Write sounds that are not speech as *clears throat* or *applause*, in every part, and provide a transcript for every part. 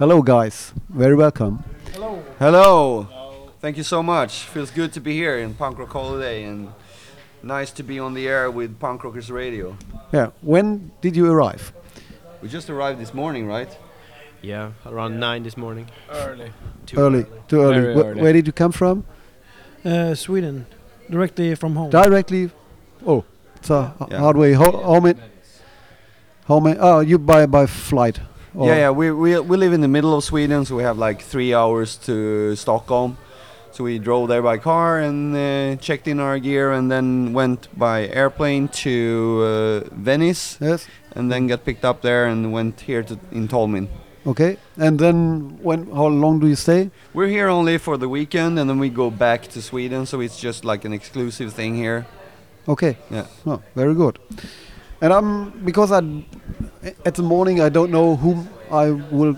Hello, guys. Very welcome. Hello. Hello. Thank you so much. Feels good to be here in Punk Rock Holiday and nice to be on the air with Punk Rockers Radio. Yeah. When did you arrive? We just arrived this morning, right? Yeah, around nine this morning. Early. Too early. Too early. Very Wh- early. where did you come from? Uh, Sweden, directly from home. Directly. Oh, it's a h- Yeah. hard way. How, how many? How many? Oh, you by by flight. Or- Yeah, yeah. We, we we live in the middle of Sweden, so we have like three hours to Stockholm. So we drove there by car and uh, checked in our gear, and then went by airplane to uh, Venice, Yes. and then got picked up there and went here to in Tolmin. Okay. And then when? How long do you stay? We're here only for the weekend, and then we go back to Sweden. So it's just like an exclusive thing here. Okay. Yeah. Oh, very good. And I'm because I at the morning I don't know whom I will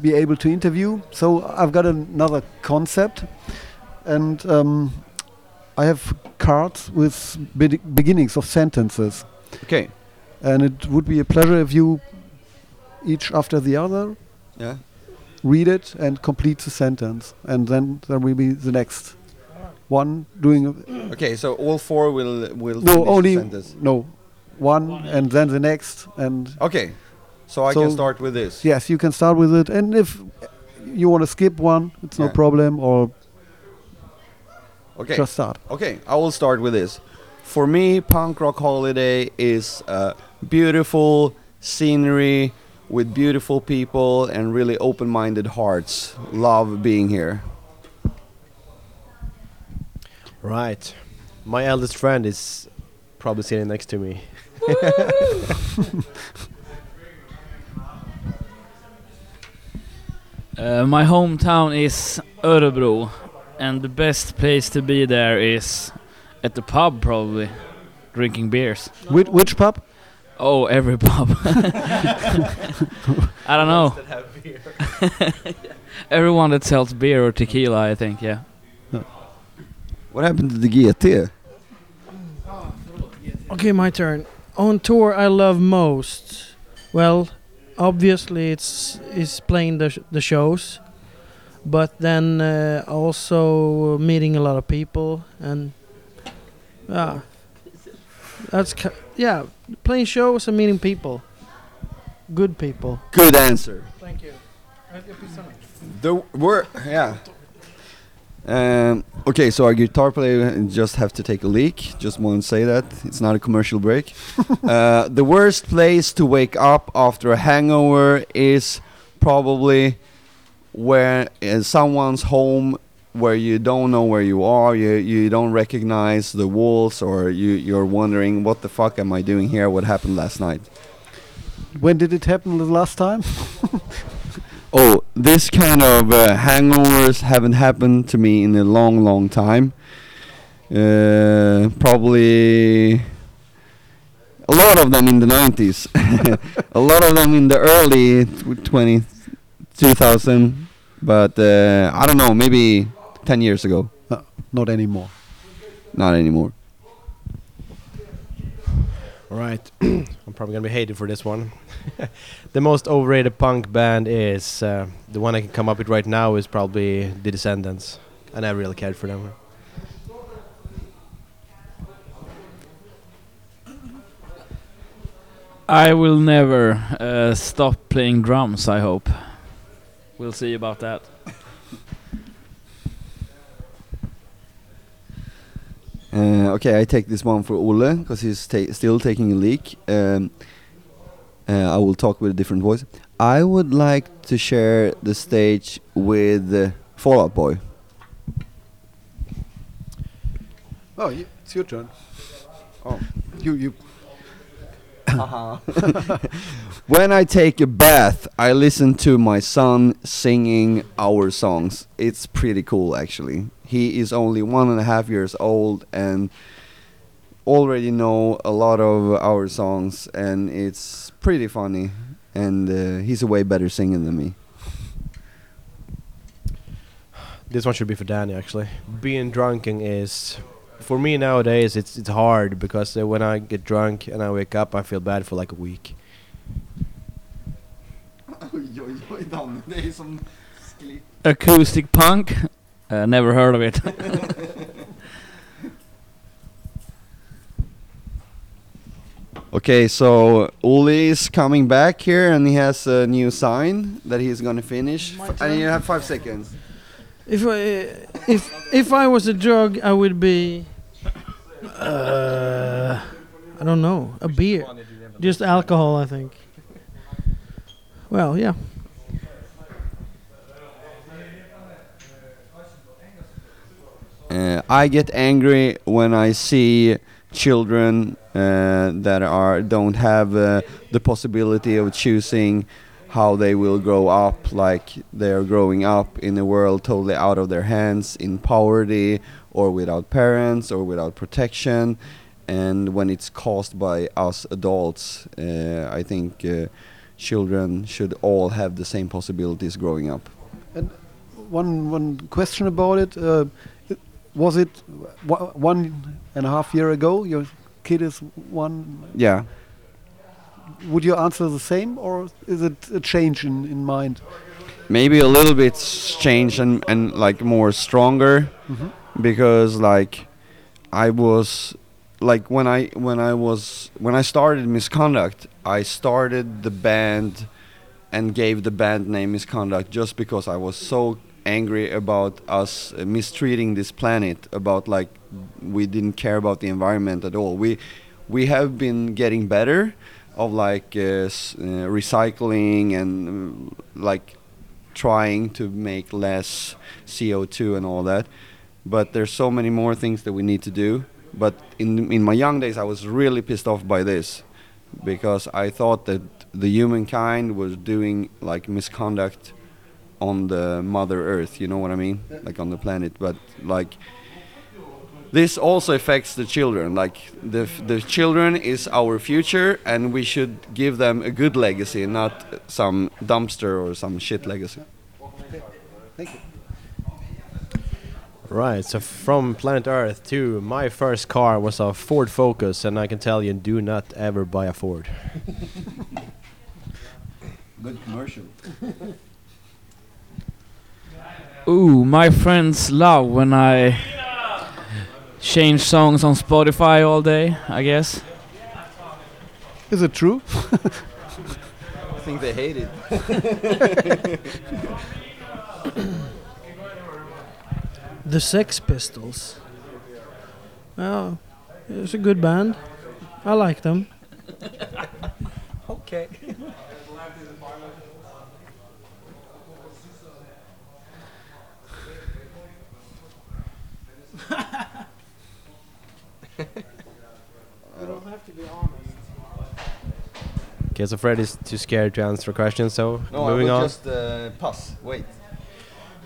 be able to interview. So I've got another concept, and um, I have cards with be- beginnings of sentences, Okay. and it would be a pleasure if you each after the other Yeah. read it and complete the sentence, and then there will be the next one doing. Okay. So all four will will. no, only sentence. no, one, and then the next, and Okay. So I So- can start with this. yes, you can start with it, and if you want to skip one, it's no problem, or Okay. just start. Okay, I will start with this. For me, Punk Rock Holiday is a beautiful scenery with beautiful people and really open minded hearts. Love being here. Right. My eldest friend is probably sitting next to me. *laughs* Uh, my hometown is Örebro, and the best place to be there is at the pub, probably, drinking beers. Which, which pub? Oh, every pub. *laughs* I don't know. *laughs* Everyone that sells beer or tequila, I think, yeah. What happened to the GT? Okay, my turn. On tour, I love most. Well, obviously it's is playing the sh- the shows, but then uh, also meeting a lot of people and yeah, that's yeah, playing shows and meeting people, good people. Good answer. Thank you. The word, yeah. Um, okay, so our guitar player just have to take a leak. Just want to say that it's not a commercial break. *laughs* uh, the worst place to wake up after a hangover is probably where uh, someone's home where you don't know where you are. You you don't recognize the walls, or you you're wondering what the fuck am I doing here? What happened last night? When did it happen the last time? *laughs* This kind of uh, hangovers haven't happened to me in a long, long time. Uh, probably a lot of them in the 90s, *laughs* a lot of them in the early tw- 20, 2000, but uh, I don't know, maybe 10 years ago. Not anymore. Not anymore. Right. *clears throat* I'm probably gonna be hated for this one. *laughs* the most overrated punk band is uh, the one I can come up with right now is probably The Descendents. And I really cared for them. I will never uh, stop playing drums, I hope. We'll see about that. Uh, okay, I take this one for Olle because he's ta- still taking a leak. Um, uh, I will talk with a different voice. I would like to share the stage with uh, Fall Out Boy. Oh, y- it's your turn. Oh, you you. *laughs* When I take a bath, I listen to my son singing our songs. It's pretty cool, actually. He is only one and a half years old and already know a lot of our songs, and it's pretty funny. And uh, he's a way better singer than me. This one should be for Danny actually. Being drunken is for me nowadays it's it's hard because uh, when I get drunk and I wake up I feel bad for like a week. oj, oj, Dan. Det är som... Acoustic punk. Uh, never heard of it. *laughs* Okay, so Uli is coming back here and he has a new sign that he's gonna finish. My and you have five seconds. If I if if I was a drug, I would be. Uh, I don't know. A beer, just alcohol. I think. Well, yeah. Uh, I get angry when I see children uh, that are don't have uh, the possibility of choosing how they will grow up. Like they're growing up in a world totally out of their hands, in poverty, or without parents, or without protection. And when it's caused by us adults, uh, I think uh, children should all have the same possibilities growing up. and One one question about it. Uh, it- was it w- one and a half year ago? Your kid is one. Yeah. Would you answer the same, or is it a change in, in mind? maybe a little bit change and, and like more stronger Mhm. because like I was like when I when I was when I started misconduct I started the band and gave the band name misconduct just because I was so angry about us uh, mistreating this planet about like we didn't care about the environment at all we we have been getting better of like uh, uh, recycling and um, like trying to make less CO2 and all that. But there's so many more things that we need to do. But in in my young days, I was really pissed off by this because I thought that the humankind was doing like misconduct on the Mother Earth. You know what I mean? Like on the planet. But like this also affects the children. Like the f- the children is our future, and we should give them a good legacy, not some dumpster or some shit legacy. Thank you. Right, so from planet Earth to my first car was a Ford Focus, and I can tell you, do not ever buy a Ford. *laughs* Good commercial. *laughs* Ooh, my friends love when I change songs on Spotify all day, I guess. Is it true? *laughs* I think they hate it. *laughs* The Sex Pistols. Well, it's a good band. I like them. *laughs* Okay. *laughs* Okay, so Fred is too scared to answer questions, so No, moving I will on. just uh, pass. Wait.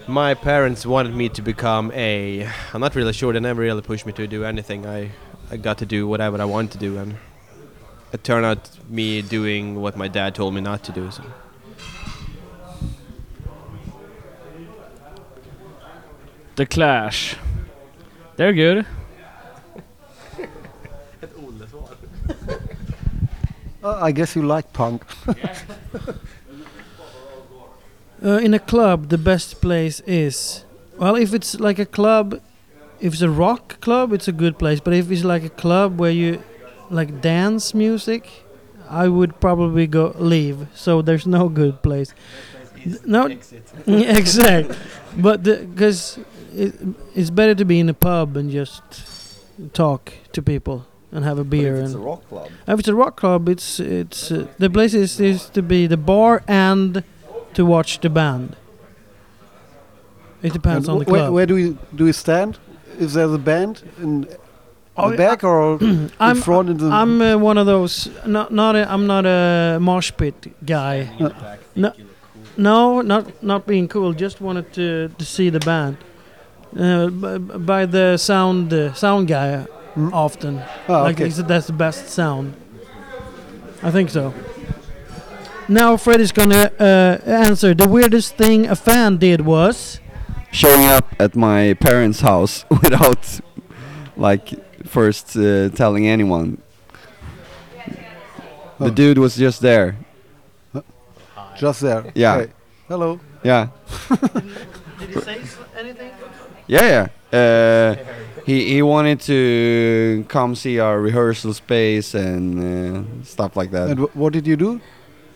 My parents wanted me to become a. I'm not really sure. They never really pushed me to do anything. I, I got to do whatever I wanted to do, and it turned out me doing what my dad told me not to do. So. The Clash. They're good. *laughs* Uh, I guess you like punk. *laughs* Uh, in a club, the best place is well, if it's like a club, if it's a rock club, it's a good place. But if it's like a club where you like dance music, I would probably go leave. So there's no good place. Th- No, *laughs* exact. But because it, it's better to be in a pub and just talk to people and have a beer. If it's a and rock club. if it's a rock club, it's it's uh, the place is, is to be the bar and to watch the band. It depends And on the wh- where, club. where do we do you stand? Is there the band in Oh, the back or *clears throat* in I'm front? In the I'm uh, one of those. Not not a, I'm not a mosh pit guy. No, no, not not being cool. Just wanted to to see the band. Uh, b- b- by the sound uh, sound guy Mm. often. Ah, like okay. he said, that's the best sound. I think so. Now Fred is gonna uh, answer. The weirdest thing a fan did was. Showing up at my parents' house *laughs* without, like, first uh, telling anyone. The Oh. dude was just there. Just there. Yeah. Okay. Hello. Yeah. *laughs* Did he say anything? Yeah, yeah. Uh, he he wanted to come see our rehearsal space and uh, stuff like that. And wh- what did you do?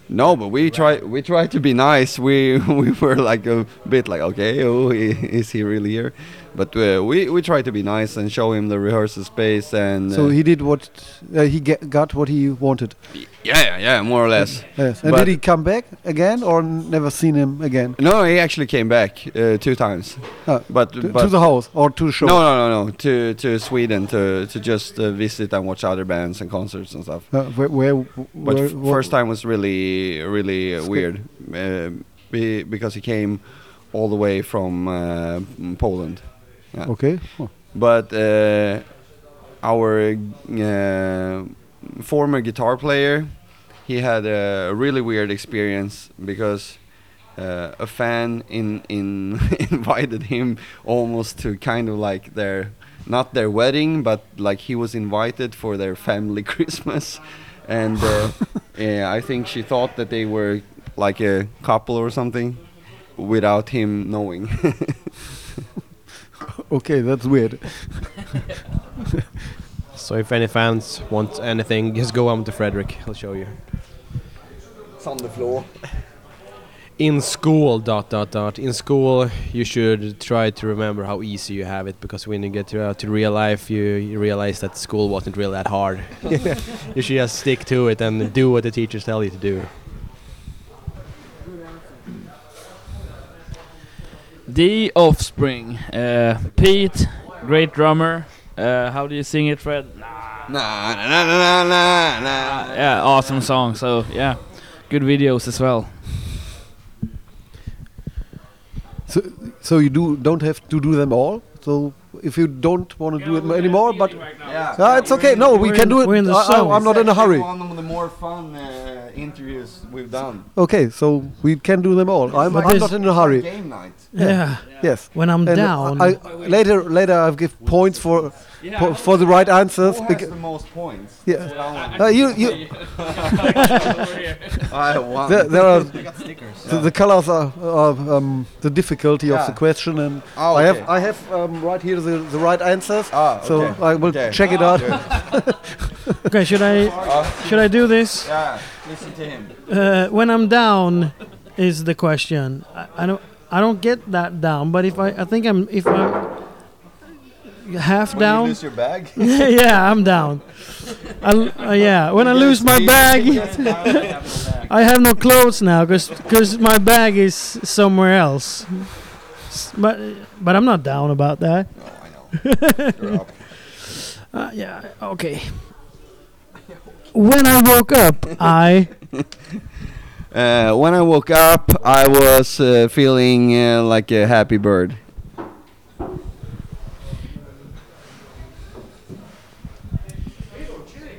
No, but we try we try to be nice. We *laughs* we were like a bit like okay, oh, is he really here? But uh, we we try to be nice and show him the rehearsal space and So uh, he did what uh, he get, got what he wanted. yeah yeah yeah more or less. Yes. And But- did he come back again or never seen him again? No, he actually came back uh, two times. Ah, But, To, but to the house or to show? no no no no to to Sweden to to just uh, visit and watch other bands and concerts and stuff. Uh, where, where, But where first time was really really uh, weird be, because he came all the way from uh, Poland. Yeah. Okay. Oh. But uh, our uh, former guitar player, he had a really weird experience because uh, a fan in in *laughs* invited him almost to kind of like their not their wedding, but like he was invited for their family *laughs* Christmas, and uh, *laughs* yeah, I think she thought that they were like a couple or something, without him knowing. *laughs* Okay, that's weird. *laughs* So if any fans want anything, just go on to Frederick. He'll show you. it's on the floor. In school, dot dot dot. In school, you should try to remember how easy you have it, because when you get to, uh, to real life, you, you realize that school wasn't really that hard. *laughs* you should just stick to it and do what the teachers tell you to do. The Offspring. Uh, Pete, great drummer. Uh, how do you sing it, Fred? Nah, nah, nah, nah, nah, nah. Yeah, awesome song. So yeah, good videos as well. So, so you do don't have to do them all. So if you don't want to do it anymore, but Yeah, Ah, it's okay. No, we can in- do it. we're in the I, zone. am not in a hurry. One of the more fun uh, interviews we've done. Okay, so we can do them all. I'm, But I'm not in a hurry. Game night. Yeah. Yes. When I'm And down. I, later, later, I'll give points for for, for the right answers. Who has the most points? Yeah. That's what I want. Uh, you, you, I won. there, there are *laughs* the, the colors are, are um, the difficulty of the question, and Oh, I have. I have um, right here the, the right answers. Ah, So okay. I will Okay. check it out. *laughs* Okay, should I Uh, should I do this? yeah, listen to him. Uh, when I'm down is the question. I, I don't I don't get that down, but if I I think I'm if I'm half When you down. lose your bag. *laughs* yeah, I'm down. I l uh, yeah, when I lose my *laughs* bag, I have no clothes now because my bag is somewhere else. But but I'm not down about that. No, I know. You're up. *laughs* Uh, yeah, okay. When I woke up, I Uh, when I woke up, I was uh, feeling uh, like a happy bird.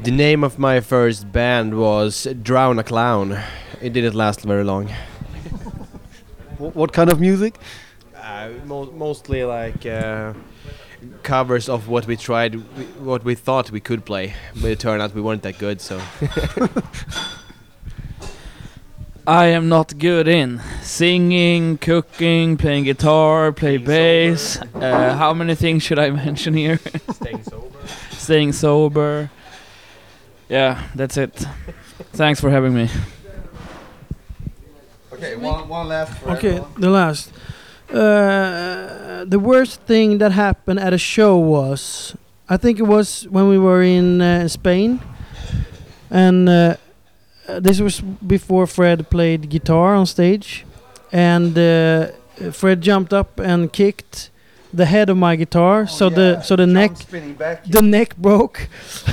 The name of my first band was Drown a Clown. It didn't last very long. What kind of music? Uh, mo- mostly like uh, covers of what we tried, what we thought we could play, but it turned out we weren't that good. So *laughs* I am not good in singing, cooking, playing guitar, play bass. Uh, how many things should I *laughs* mention here? staying sober. Staying sober. Yeah, that's it. Thanks for having me. Okay, one, one last. For okay. everyone. The last. Uh, the worst thing that happened at a show was, I think it was when we were in uh, Spain, and uh, uh, this was before Fred played guitar on stage, and uh, Fred jumped up and kicked the head of my guitar, so Oh, the so the jump neck spinning back. the neck broke. *laughs*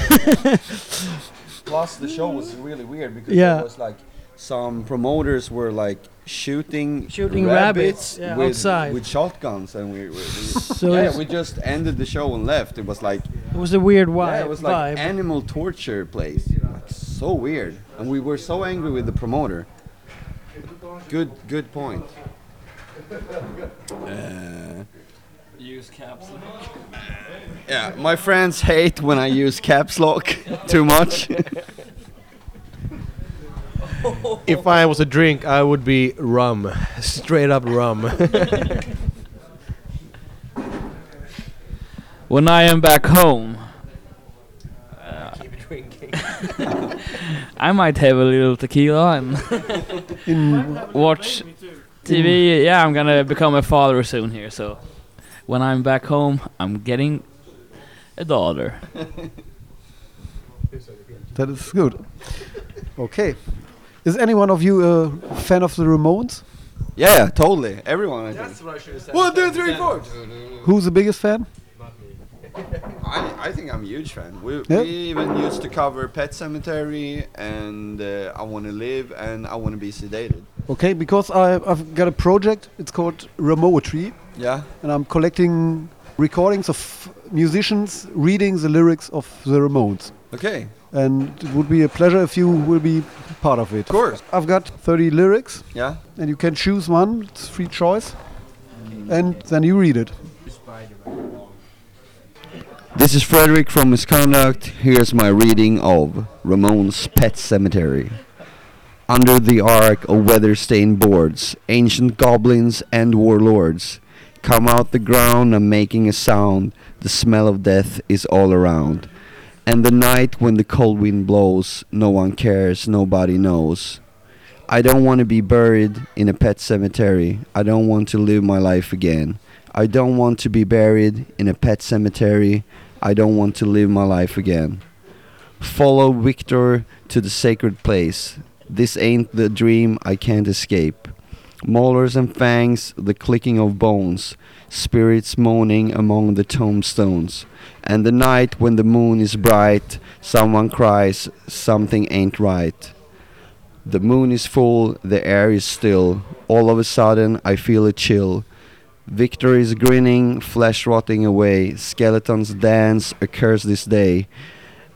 Plus, the show was really weird because Yeah. there was like some promoters were like shooting Shooting rabbits, yeah, with, outside. with shotguns, and we, we, we *laughs* So yeah, we just ended the show and left. It was like it was a weird wi- yeah, it was like vibe. animal torture place, like so weird, and we were so angry with the promoter. Good, good point. *laughs* Uh, Use caps. *laughs* Lock. Yeah, my friends hate when I use caps lock *laughs* too much. *laughs* if I was a drink, I would be rum, straight up rum. When I am back home, Keep drinking. I might have a little tequila and watch TV. Yeah, I'm gonna become a father soon here. So when I'm back home, I'm getting a daughter. that is good. Okay. Is any one of you a fan of the Ramones? Yeah, totally. Everyone. I think. what I should have said. One, two, three, four. Who's the biggest fan? I, I think I'm a huge fan. We, Yeah. we even used to cover Pet Sematary and uh, I Want to Live and I Want to Be Sedated. Okay, because I, I've got a project. It's called Ramoetry, Yeah. and I'm collecting recordings of musicians reading the lyrics of the Ramones. Okay. And it would be a pleasure if you will be part of it. Of course. I've got 30 lyrics, Yeah. and you can choose one. It's free choice, and then you read it. This is Frederick from Misconduct. Here's my reading of Ramones' Pet Sematary. Under the arc of weather stained boards, ancient goblins and warlords come out the ground and making a sound. The smell of death is all around. And the night when the cold wind blows, no one cares, nobody knows. I don't want to be buried in a pet cemetery. I don't want to live my life again. I don't want to be buried in a pet cemetery. I don't want to live my life again. Follow Victor to the sacred place. This ain't the dream I can't escape. Molars and fangs, the clicking of bones, spirits moaning among the tombstones. And the night when the moon is bright, someone cries, something ain't right. The moon is full, the air is still. All of a sudden, I feel a chill. Victor is grinning, flesh rotting away. Skeletons dance, a curse this day.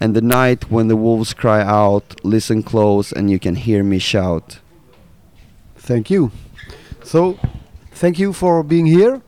And the night when the wolves cry out, listen close and you can hear me shout. Thank you. So, thank you for being here.